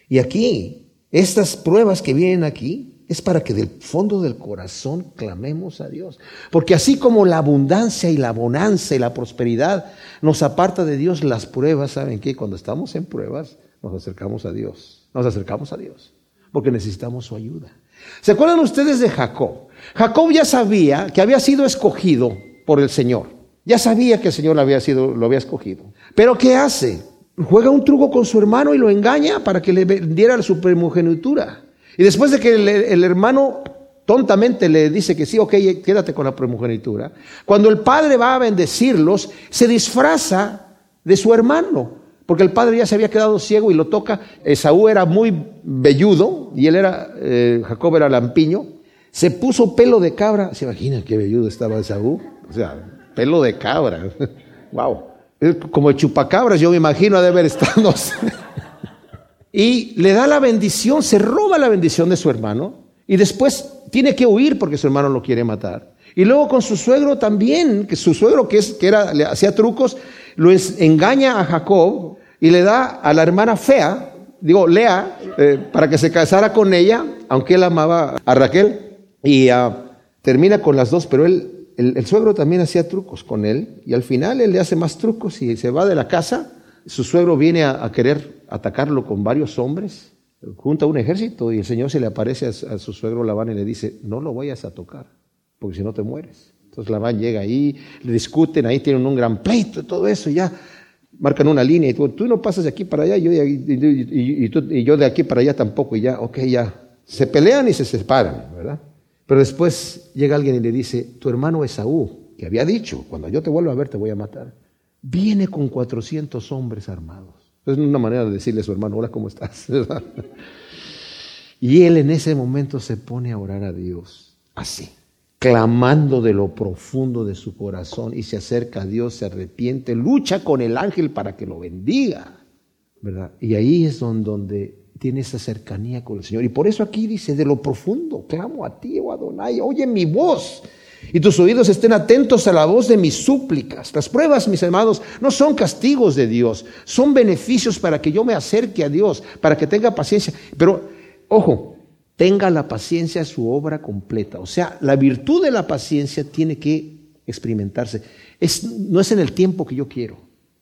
Speaker 1: Y aquí, estas pruebas que vienen aquí, es para que del fondo del corazón clamemos a Dios. Porque así como la abundancia y la bonanza y la prosperidad nos aparta de Dios, las pruebas, ¿saben qué? Cuando estamos en pruebas, nos acercamos a Dios nos acercamos a Dios, porque necesitamos su ayuda. ¿Se acuerdan ustedes de Jacob? Jacob ya sabía que había sido escogido por el Señor. Ya sabía que el Señor lo había, sido, lo había escogido. Pero ¿qué hace? Juega un truco con su hermano y lo engaña para que le diera su primogenitura. Y después de que el, hermano tontamente le dice que sí, ok, quédate con la primogenitura, cuando el padre va a bendecirlos, se disfraza de su hermano porque el padre ya se había quedado ciego y lo toca. Esaú era muy velludo y él era, eh, Jacob era lampiño. Se puso pelo de cabra. ¿Se imagina qué velludo estaba Esaú? O sea, pelo de cabra. wow. Como chupacabras, yo me imagino de haber estado. y le da la bendición, se roba la bendición de su hermano y después tiene que huir porque su hermano lo quiere matar. Y luego con su suegro también, que su suegro que, es, que era, le hacía trucos, lo engaña a Jacob y le da a la hermana fea, digo, Lea, eh, para que se casara con ella, aunque él amaba a Raquel, y ah, termina con las dos, pero él, el, suegro también hacía trucos con él, y al final él le hace más trucos y se va de la casa, su suegro viene a, querer atacarlo con varios hombres, junta un ejército y el Señor se le aparece a, su suegro Labán y le dice, no lo vayas a tocar, porque si no te mueres. Entonces Labán llega ahí, le discuten, ahí tienen un gran pleito, todo eso, ya marcan una línea y tú, no pasas de aquí para allá, y, y, yo de aquí para allá tampoco, y ya, ok, ya. Se pelean y se separan, ¿verdad? Pero después llega alguien y le dice, tu hermano Esaú, que había dicho, cuando yo te vuelva a ver te voy a matar, viene con 400 hombres armados. Es una manera de decirle a su hermano, hola, ¿cómo estás? y él en ese momento se pone a orar a Dios, así clamando de lo profundo de su corazón y se acerca a Dios, se arrepiente, lucha con el ángel para que lo bendiga, ¿verdad? Y ahí es donde, tiene esa cercanía con el Señor. Y por eso aquí dice, de lo profundo, clamo a ti, oh Adonai, oye mi voz. Y tus oídos estén atentos a la voz de mis súplicas. Las pruebas, mis hermanos, no son castigos de Dios, son beneficios para que yo me acerque a Dios, para que tenga paciencia. Pero, ojo, tenga la paciencia su obra completa. O sea, la virtud de la paciencia tiene que experimentarse. no es en el tiempo que yo quiero.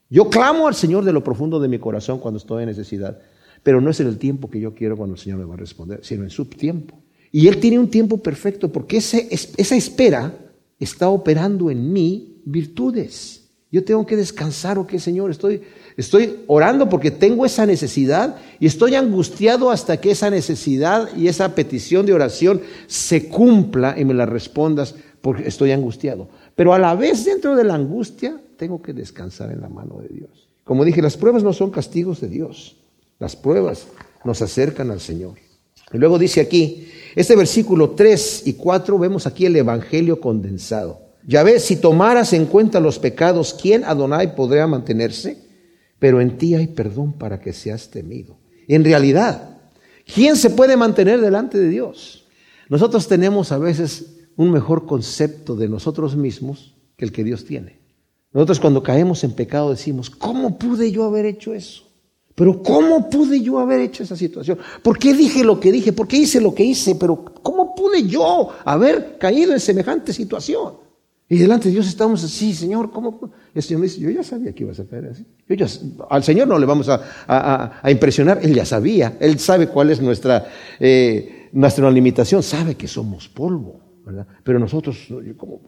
Speaker 1: Yo clamo al Señor de lo profundo de mi corazón cuando estoy en necesidad, pero no es en el tiempo que yo quiero cuando el Señor me va a responder, sino en su tiempo. Y Él tiene un tiempo perfecto porque esa espera está operando en mí virtudes. Yo tengo que descansar, ¿o qué, Señor? Estoy, Estoy orando porque tengo esa necesidad y estoy angustiado hasta que esa necesidad y esa petición de oración se cumpla y me la respondas porque estoy angustiado. Pero a la vez dentro de la angustia tengo que descansar en la mano de Dios. Como dije, las pruebas no son castigos de Dios. Las pruebas nos acercan al Señor. Y luego dice aquí, este versículo 3 y 4, vemos aquí el Evangelio condensado. Ya ves, si tomaras en cuenta los pecados, ¿quién Adonai podría mantenerse? pero en ti hay perdón para que seas temido. En realidad, ¿quién se puede mantener delante de Dios? Nosotros tenemos a veces un mejor concepto de nosotros mismos que el que Dios tiene. Nosotros cuando caemos en pecado decimos, ¿cómo pude yo haber hecho eso? Pero ¿cómo pude yo haber hecho esa situación? ¿Por qué dije lo que dije? ¿Por qué hice lo que hice? Pero ¿cómo pude yo haber caído en semejante situación? Y delante de Dios estamos así, Señor, ¿cómo? El Señor me dice, yo ya sabía que ibas a caer así. al Señor no le vamos a, impresionar, Él ya sabía, Él sabe cuál es nuestra, eh, nuestra limitación, sabe que somos polvo, ¿verdad? Pero nosotros, ¿cómo?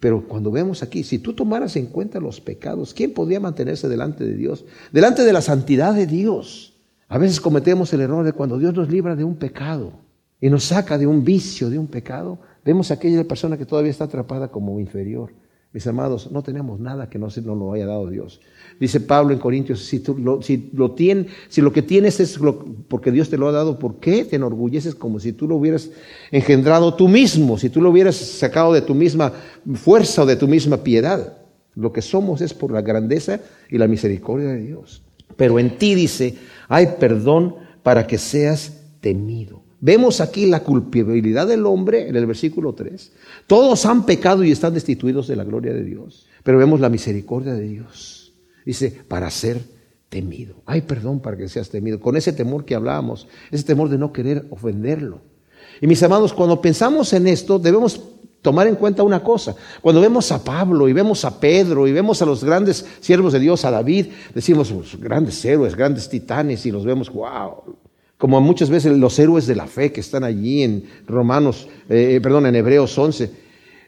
Speaker 1: Pero cuando vemos aquí, si tú tomaras en cuenta los pecados, ¿quién podría mantenerse delante de Dios? Delante de la santidad de Dios. A veces cometemos el error de cuando Dios nos libra de un pecado y nos saca de un vicio, de un pecado, Vemos a aquella persona que todavía está atrapada como inferior. Mis amados, no tenemos nada que no se nos lo haya dado Dios. Dice Pablo en Corintios, si, tú lo, si, lo, si lo que tienes es porque Dios te lo ha dado, ¿por qué te enorgulleces como si tú lo hubieras engendrado tú mismo, si tú lo hubieras sacado de tu misma fuerza o de tu misma piedad? Lo que somos es por la grandeza y la misericordia de Dios. Pero en ti dice, hay perdón para que seas temido. Vemos aquí la culpabilidad del hombre en el versículo 3. Todos han pecado y están destituidos de la gloria de Dios. Pero vemos la misericordia de Dios. Dice, para ser temido. Hay perdón para que seas temido. Con ese temor que hablábamos, ese temor de no querer ofenderlo. Y mis amados, cuando pensamos en esto, debemos tomar en cuenta una cosa. Cuando vemos a Pablo y vemos a Pedro y vemos a los grandes siervos de Dios, a David, decimos, pues, grandes héroes, grandes titanes, y los vemos, wow, como muchas veces los héroes de la fe que están allí en Romanos, eh, perdón, en Hebreos 11,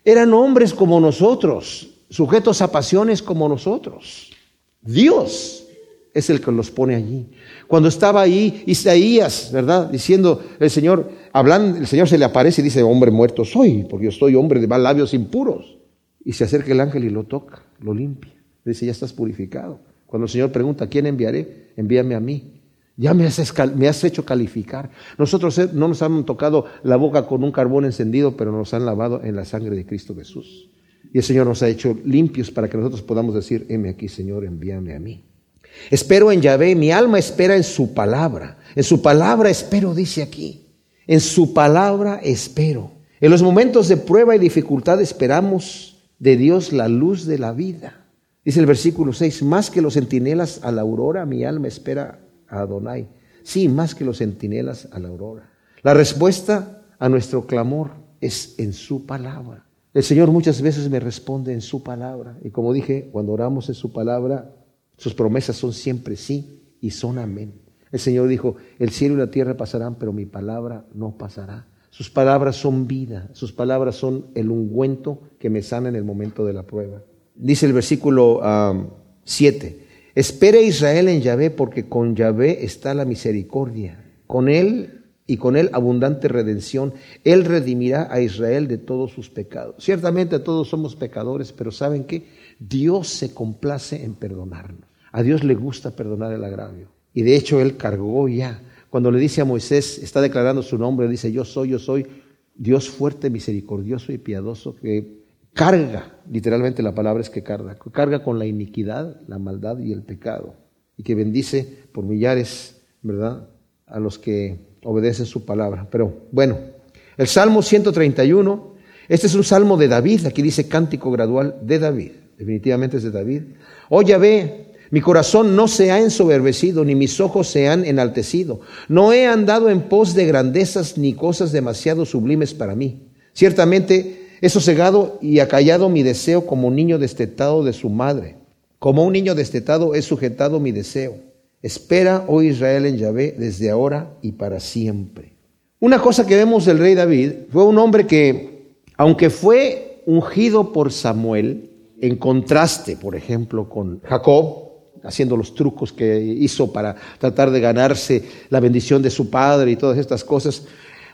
Speaker 1: eran hombres como nosotros, sujetos a pasiones como nosotros. Dios es el que los pone allí. Cuando estaba ahí Isaías, ¿verdad? Diciendo, el Señor, hablando, el Señor se le aparece y dice, hombre muerto soy, porque yo soy hombre de mal labios impuros. Y se acerca el ángel y lo toca, lo limpia. Dice, ya estás purificado. Cuando el Señor pregunta, ¿quién enviaré? Envíame a mí. Ya me has, hecho calificar. Nosotros eh, no nos han tocado la boca con un carbón encendido, pero nos han lavado en la sangre de Cristo Jesús. Y el Señor nos ha hecho limpios para que nosotros podamos decir, heme aquí, Señor, envíame a mí. Espero en Yahvé, mi alma espera en su palabra. En su palabra espero, dice aquí. En su palabra espero. En los momentos de prueba y dificultad esperamos de Dios la luz de la vida. Dice el versículo 6, más que los centinelas a la aurora, mi alma espera Adonai. Sí, más que los centinelas a la aurora. La respuesta a nuestro clamor es en su palabra. El Señor muchas veces me responde en su palabra. Y como dije, cuando oramos en su palabra, sus promesas son siempre sí y son amén. El Señor dijo, el cielo y la tierra pasarán, pero mi palabra no pasará. Sus palabras son vida, sus palabras son el ungüento que me sana en el momento de la prueba. Dice el versículo 7, Espere Israel en Yahvé, porque con Yahvé está la misericordia. Con él y con él abundante redención. Él redimirá a Israel de todos sus pecados. Ciertamente todos somos pecadores, pero ¿saben qué? Dios se complace en perdonarnos. A Dios le gusta perdonar el agravio. Y de hecho Él cargó ya. Cuando le dice a Moisés, está declarando su nombre, dice, yo soy, yo soy Dios fuerte, misericordioso y piadoso, que carga, literalmente la palabra es que carga, carga con la iniquidad, la maldad y el pecado, y que bendice por millares, ¿verdad?, a los que obedecen su palabra. Pero bueno, el Salmo 131, este es un salmo de David, aquí dice cántico gradual de David, definitivamente es de David. Oh ve, mi corazón no se ha ensoberbecido, ni mis ojos se han enaltecido. No he andado en pos de grandezas ni cosas demasiado sublimes para mí. Ciertamente He sosegado y acallado mi deseo como un niño destetado de su madre. Como un niño destetado he sujetado mi deseo. Espera, oh Israel, en Yahvé desde ahora y para siempre. Una cosa que vemos del rey David fue un hombre que, aunque fue ungido por Samuel, en contraste, por ejemplo, con Jacob, haciendo los trucos que hizo para tratar de ganarse la bendición de su padre y todas estas cosas,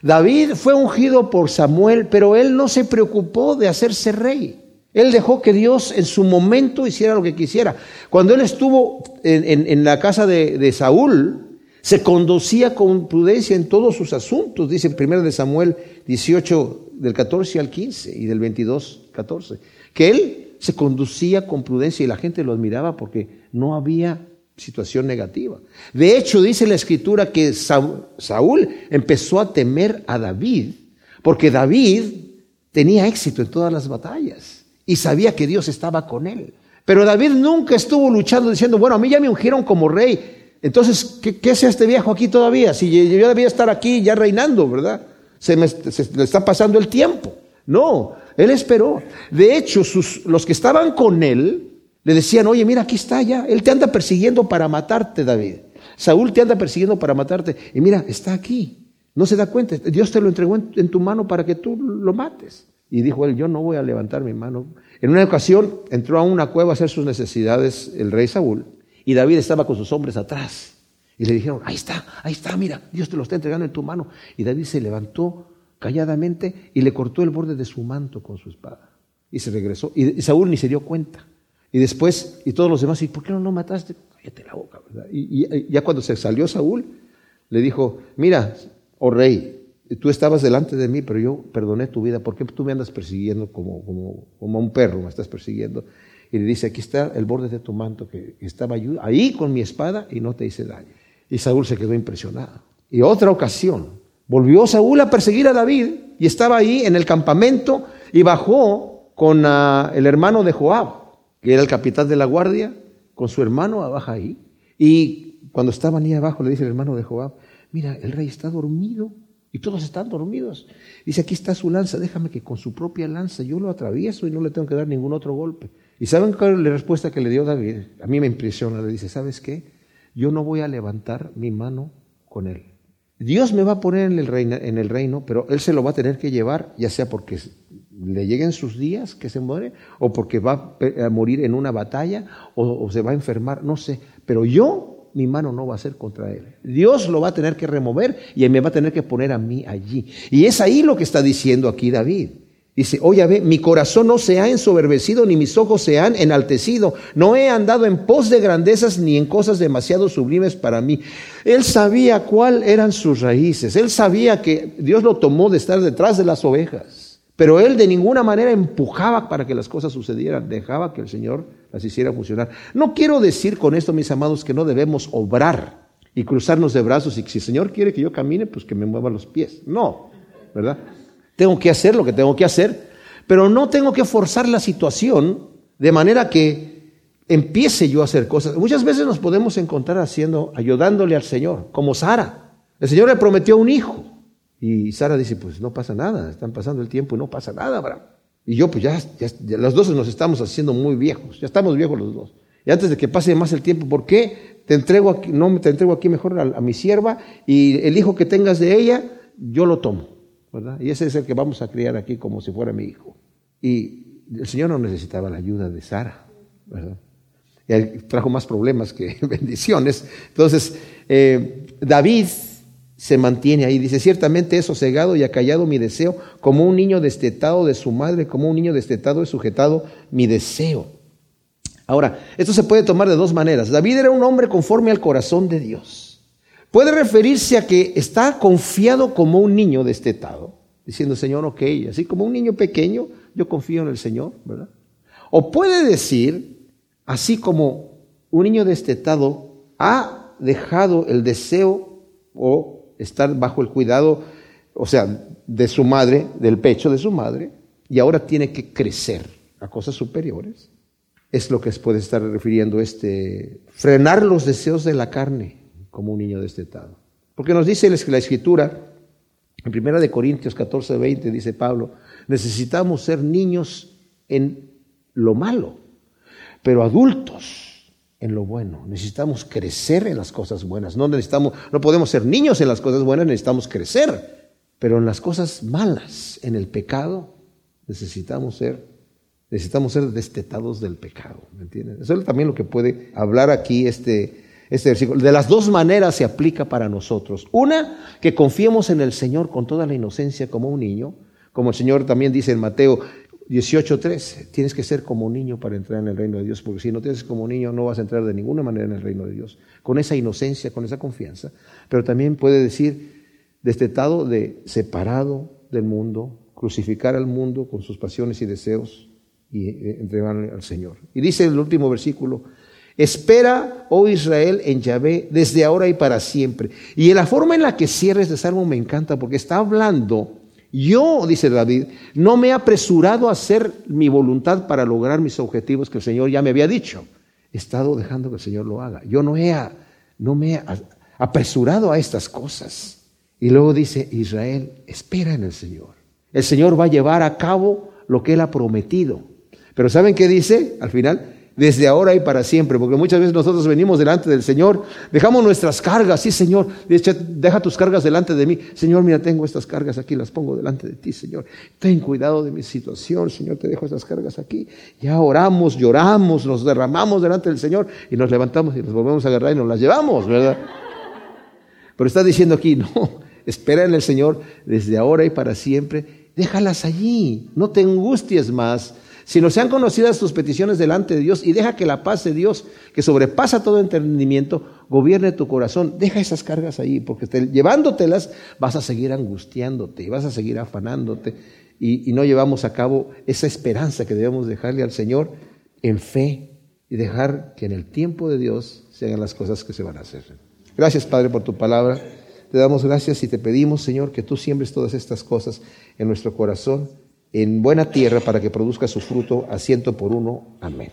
Speaker 1: David fue ungido por Samuel, pero él no se preocupó de hacerse rey. Él dejó que Dios en su momento hiciera lo que quisiera. Cuando él estuvo en, la casa de, Saúl, se conducía con prudencia en todos sus asuntos, dice primero de Samuel 18, del 14 al 15 y del 22, 14, que él se conducía con prudencia y la gente lo admiraba porque no había situación negativa. De hecho, dice la escritura que Saúl empezó a temer a David Porque David tenía éxito en todas las batallas y sabía que Dios estaba con él. Pero David nunca estuvo luchando diciendo, bueno, a mí ya me ungieron como rey. Entonces, ¿qué, qué hace este viejo aquí todavía? Si yo debía estar aquí ya reinando, ¿verdad? Se me le está pasando el tiempo. No, él esperó. De hecho, los que estaban con él le decían, oye, mira, aquí está ya. Él te anda persiguiendo para matarte, David. Saúl te anda persiguiendo para matarte. Y mira, está aquí. No se da cuenta. Dios te lo entregó en, tu mano para que tú lo mates. Y dijo él, yo no voy a levantar mi mano. En una ocasión entró a una cueva a hacer sus necesidades el rey Saúl. Y David estaba con sus hombres atrás. Y le dijeron, ahí está, ahí está, mira, Dios te lo está entregando en tu mano. Y David se levantó calladamente y le cortó el borde de su manto con su espada. Y se regresó. Y Saúl ni se dio cuenta. Y después, y todos los demás, ¿y por qué no lo mataste? Cállate la boca, ¿verdad? Y, ya cuando se salió Saúl, le dijo, mira, oh rey, tú estabas delante de mí, pero yo perdoné tu vida. ¿Por qué tú me andas persiguiendo como, como, como un perro? Me estás persiguiendo. Y le dice, aquí está el borde de tu manto que estaba ahí con mi espada y no te hice daño. Y Saúl se quedó impresionado. Y otra ocasión, volvió Saúl a perseguir a David y estaba ahí en el campamento y bajó con ah, el hermano de Joab, que era el capitán de la guardia, con su hermano abajo ahí. Y cuando estaban ahí abajo le dice el hermano de Joab, mira, el rey está dormido y todos están dormidos. Dice, aquí está su lanza, déjame que con su propia lanza yo lo atravieso y no le tengo que dar ningún otro golpe. ¿Y saben cuál es la respuesta que le dio David? A mí me impresiona, le dice, ¿sabes qué? Yo no voy a levantar mi mano con él. Dios me va a poner en el, en el reino, pero Él se lo va a tener que llevar, ya sea porque le lleguen sus días que se muere, o porque va a morir en una batalla, o, se va a enfermar, no sé. Pero yo, mi mano no va a ser contra Él. Dios lo va a tener que remover y Él me va a tener que poner a mí allí. Y es ahí lo que está diciendo aquí David. Dice, oye, ve, mi corazón no se ha ensoberbecido, ni mis ojos se han enaltecido. No he andado en pos de grandezas ni en cosas demasiado sublimes para mí. Él sabía cuáles eran sus raíces. Él sabía que Dios lo tomó de estar detrás de las ovejas. Pero él de ninguna manera empujaba para que las cosas sucedieran. Dejaba que el Señor las hiciera funcionar. No quiero decir con esto, mis amados, que no debemos obrar y cruzarnos de brazos y que si el Señor quiere que yo camine, pues que me mueva los pies. No, ¿verdad? Tengo que hacer lo que tengo que hacer, pero no tengo que forzar la situación de manera que empiece yo a hacer cosas. Muchas veces nos podemos encontrar haciendo, ayudándole al Señor, como Sara. El Señor le prometió un hijo. Y Sara dice, pues no pasa nada, están pasando el tiempo y no pasa nada, Abraham. Y yo, pues ya, ya, los dos nos estamos haciendo muy viejos, ya estamos viejos los dos. Y antes de que pase más el tiempo, ¿por qué te entrego aquí, no te entrego aquí mejor a, mi sierva y el hijo que tengas de ella, yo lo tomo? Y ese es el que vamos a criar aquí como si fuera mi hijo. Y el Señor no necesitaba la ayuda de Sara, ¿verdad? Y trajo más problemas que bendiciones. Entonces, eh, David se mantiene ahí. Dice, ciertamente he sosegado y acallado mi deseo, como un niño destetado de su madre, como un niño destetado he sujetado mi deseo. Ahora, esto se puede tomar de dos maneras. David era un hombre conforme al corazón de Dios. Puede referirse a que está confiado como un niño destetado, diciendo, Señor, ok, así como un niño pequeño, yo confío en el Señor, ¿verdad? O puede decir, así como un niño destetado ha dejado el deseo o estar bajo el cuidado, o sea, de su madre, del pecho de su madre, y ahora tiene que crecer a cosas superiores. Es lo que puede estar refiriendo este, frenar los deseos de la carne como un niño destetado. Porque nos dice la escritura, en 1 de Corintios 14, 20, dice Pablo, necesitamos ser niños en lo malo, pero adultos en lo bueno. Necesitamos crecer en las cosas buenas. No necesitamos, no podemos ser niños en las cosas buenas, necesitamos crecer. Pero en las cosas malas, en el pecado, necesitamos ser, necesitamos ser destetados del pecado. ¿Me entiendes? Eso es también lo que puede hablar aquí este este versículo. De las dos maneras se aplica para nosotros. Una, que confiemos en el Señor con toda la inocencia como un niño, como el Señor también dice en Mateo 18.3, tienes que ser como un niño para entrar en el reino de Dios, porque si no tienes como un niño no vas a entrar de ninguna manera en el reino de Dios, con esa inocencia, con esa confianza. Pero también puede decir, destetado de separado del mundo, crucificar al mundo con sus pasiones y deseos y eh, entregarle al Señor. Y dice el último versículo, Espera, oh Israel, en Yahvé desde ahora y para siempre. Y la forma en la que cierra este salmo me encanta porque está hablando Yo, dice David, no me he apresurado a hacer mi voluntad para lograr mis objetivos que el Señor ya me había dicho. He estado dejando que el Señor lo haga. Yo no, he, no me he apresurado a estas cosas. Y luego dice, Israel, espera en el Señor. El Señor va a llevar a cabo lo que Él ha prometido. Pero ¿saben qué dice al final? Desde ahora y para siempre, porque muchas veces nosotros venimos delante del Señor, dejamos nuestras cargas, sí Señor, deja tus cargas delante de mí, Señor, mira, tengo estas cargas aquí, las pongo delante de ti, Señor, ten cuidado de mi situación, Señor, te dejo estas cargas aquí, ya oramos, lloramos, nos derramamos delante del Señor y nos levantamos y nos volvemos a agarrar y nos las llevamos, ¿verdad? Pero está diciendo aquí, no, espera en el Señor desde ahora y para siempre, déjalas allí, no te angusties más, si no sean conocidas tus peticiones delante de Dios y deja que la paz de Dios, que sobrepasa todo entendimiento, gobierne tu corazón, deja esas cargas ahí, porque llevándotelas vas a seguir angustiándote y vas a seguir afanándote y, y no llevamos a cabo esa esperanza que debemos dejarle al Señor en fe y dejar que en el tiempo de Dios se hagan las cosas que se van a hacer. Gracias Padre por tu palabra. Te damos gracias y te pedimos, Señor, que tú siembres todas estas cosas en nuestro corazón en buena tierra para que produzca su fruto a ciento por uno. Amén.